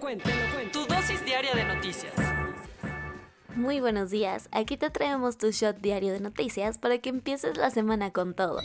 Tu dosis diaria de noticias. Muy buenos días, aquí te traemos tu shot diario de noticias para que empieces la semana con todo.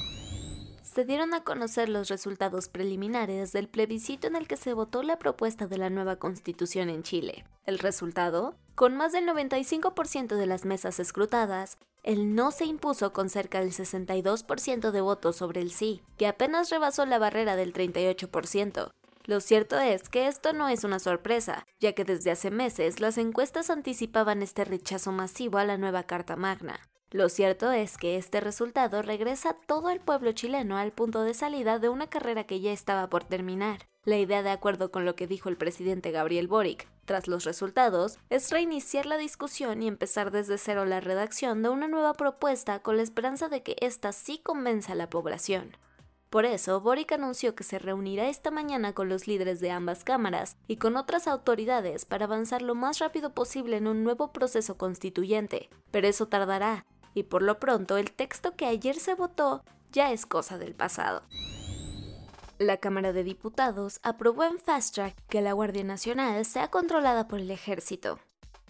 Se dieron a conocer los resultados preliminares del plebiscito en el que se votó la propuesta de la nueva constitución en Chile. El resultado, con más del 95% de las mesas escrutadas, el no se impuso con cerca del 62% de votos sobre el sí, que apenas rebasó la barrera del 38%. Lo cierto es que esto no es una sorpresa, ya que desde hace meses las encuestas anticipaban este rechazo masivo a la nueva Carta Magna. Lo cierto es que este resultado regresa todo el pueblo chileno al punto de salida de una carrera que ya estaba por terminar. La idea, de acuerdo con lo que dijo el presidente Gabriel Boric, tras los resultados, es reiniciar la discusión y empezar desde cero la redacción de una nueva propuesta con la esperanza de que ésta sí convenza a la población. Por eso, Boric anunció que se reunirá esta mañana con los líderes de ambas cámaras y con otras autoridades para avanzar lo más rápido posible en un nuevo proceso constituyente, pero eso tardará, y por lo pronto el texto que ayer se votó ya es cosa del pasado. La Cámara de Diputados aprobó en Fast Track que la Guardia Nacional sea controlada por el ejército.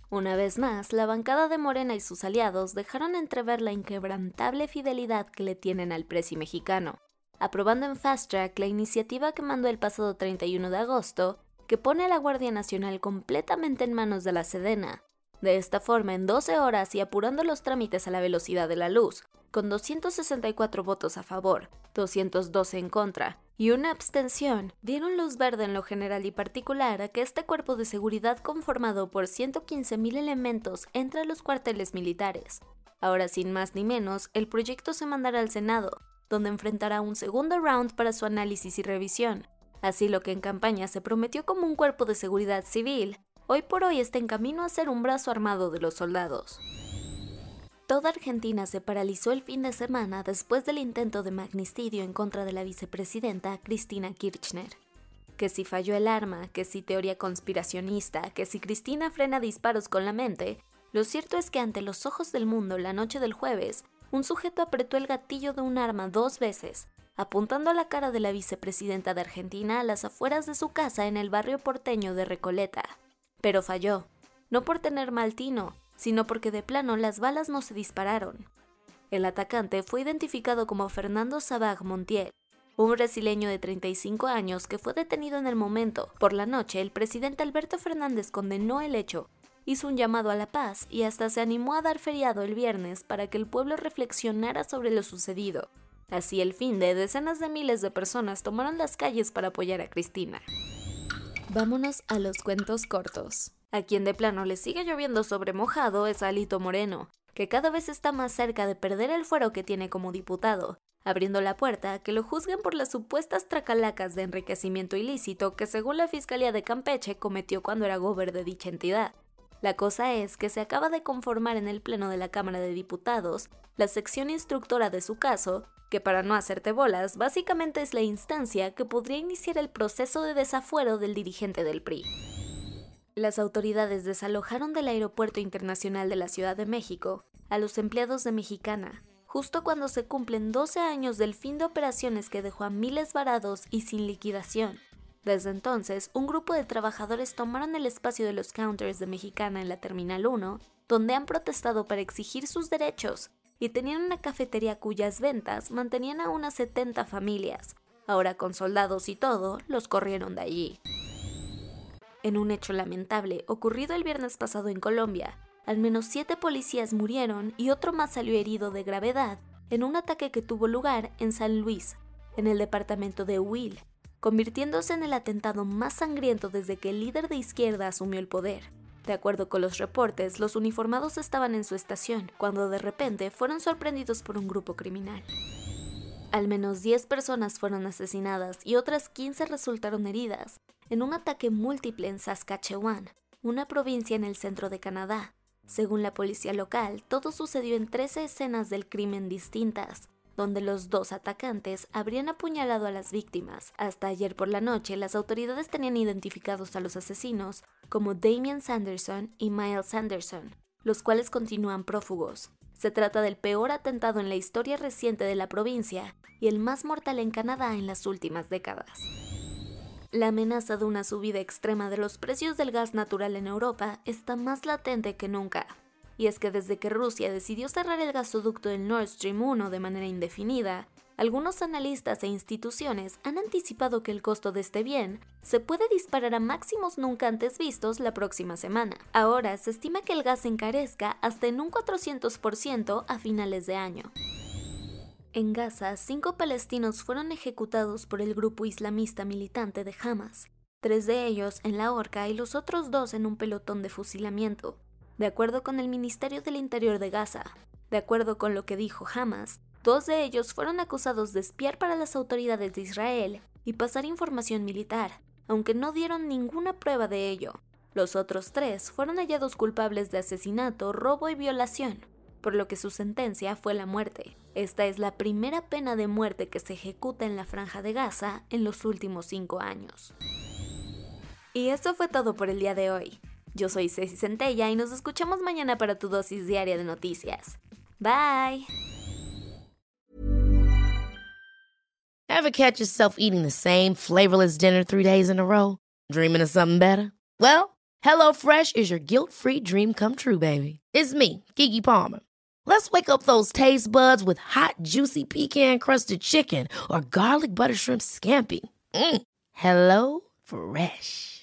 Una vez más, la bancada de Morena y sus aliados dejaron entrever la inquebrantable fidelidad que le tienen al presi mexicano, aprobando en Fast Track la iniciativa que mandó el pasado 31 de agosto, que pone a la Guardia Nacional completamente en manos de la Sedena. De esta forma, en 12 horas y apurando los trámites a la velocidad de la luz, con 264 votos a favor, 212 en contra y una abstención, dieron luz verde en lo general y particular a que este cuerpo de seguridad conformado por 115.000 elementos entre los cuarteles militares. Ahora, sin más ni menos, el proyecto se mandará al Senado, donde enfrentará un segundo round para su análisis y revisión. Así lo que en campaña se prometió como un cuerpo de seguridad civil, hoy por hoy está en camino a ser un brazo armado de los soldados. Toda Argentina se paralizó el fin de semana después del intento de magnicidio en contra de la vicepresidenta Cristina Kirchner. Que si falló el arma, que si teoría conspiracionista, que si Cristina frena disparos con la mente, lo cierto es que ante los ojos del mundo la noche del jueves, un sujeto apretó el gatillo de un arma dos veces, apuntando a la cara de la vicepresidenta de Argentina a las afueras de su casa en el barrio porteño de Recoleta. Pero falló, no por tener mal tino, sino porque de plano las balas no se dispararon. El atacante fue identificado como Fernando Sabag Montiel, un brasileño de 35 años que fue detenido en el momento. Por la noche, el presidente Alberto Fernández condenó el hecho hizo un llamado a la paz y hasta se animó a dar feriado el viernes para que el pueblo reflexionara sobre lo sucedido. Así el fin de decenas de miles de personas tomaron las calles para apoyar a Cristina. Vámonos a los cuentos cortos. A quien de plano le sigue lloviendo sobre mojado es Alito Moreno, que cada vez está más cerca de perder el fuero que tiene como diputado, abriendo la puerta a que lo juzguen por las supuestas tracalacas de enriquecimiento ilícito que según la Fiscalía de Campeche cometió cuando era gober de dicha entidad. La cosa es que se acaba de conformar en el Pleno de la Cámara de Diputados la sección instructora de su caso, que para no hacerte bolas, básicamente es la instancia que podría iniciar el proceso de desafuero del dirigente del PRI. Las autoridades desalojaron del Aeropuerto Internacional de la Ciudad de México a los empleados de Mexicana, justo cuando se cumplen 12 años del fin de operaciones que dejó a miles varados y sin liquidación. Desde entonces, un grupo de trabajadores tomaron el espacio de los counters de Mexicana en la Terminal 1, donde han protestado para exigir sus derechos, y tenían una cafetería cuyas ventas mantenían a unas 70 familias. Ahora con soldados y todo, los corrieron de allí. En un hecho lamentable ocurrido el viernes pasado en Colombia, al menos siete policías murieron y otro más salió herido de gravedad en un ataque que tuvo lugar en San Luis, en el departamento de Huil, convirtiéndose en el atentado más sangriento desde que el líder de izquierda asumió el poder. De acuerdo con los reportes, los uniformados estaban en su estación, cuando de repente fueron sorprendidos por un grupo criminal. Al menos 10 personas fueron asesinadas y otras 15 resultaron heridas, en un ataque múltiple en Saskatchewan, una provincia en el centro de Canadá. Según la policía local, todo sucedió en 13 escenas del crimen distintas, donde los dos atacantes habrían apuñalado a las víctimas. Hasta ayer por la noche, las autoridades tenían identificados a los asesinos como Damian Sanderson y Miles Sanderson, los cuales continúan prófugos. Se trata del peor atentado en la historia reciente de la provincia y el más mortal en Canadá en las últimas décadas. La amenaza de una subida extrema de los precios del gas natural en Europa está más latente que nunca. Y es que desde que Rusia decidió cerrar el gasoducto del Nord Stream 1 de manera indefinida, algunos analistas e instituciones han anticipado que el costo de este bien se puede disparar a máximos nunca antes vistos la próxima semana. Ahora se estima que el gas encarezca hasta en un 400% a finales de año. En Gaza, cinco palestinos fueron ejecutados por el grupo islamista militante de Hamas, tres de ellos en la horca y los otros dos en un pelotón de fusilamiento, de acuerdo con el Ministerio del Interior de Gaza. De acuerdo con lo que dijo Hamas, dos de ellos fueron acusados de espiar para las autoridades de Israel y pasar información militar, aunque no dieron ninguna prueba de ello. Los otros tres fueron hallados culpables de asesinato, robo y violación por lo que su sentencia fue la muerte. Esta es la primera pena de muerte que se ejecuta en la franja de Gaza en los últimos cinco años. Y esto fue todo por el día de hoy. Yo soy Ceci Centella y nos escuchamos mañana para tu dosis diaria de noticias. Bye. Ever catch yourself eating the same flavorless dinner three days in a row? Dreaming of something better? Well, HelloFresh is your guilt-free dream come true, baby. It's me, Kiki Palmer. Let's wake up those taste buds with hot, juicy pecan crusted chicken or garlic butter shrimp scampi. Mm. Hello Fresh.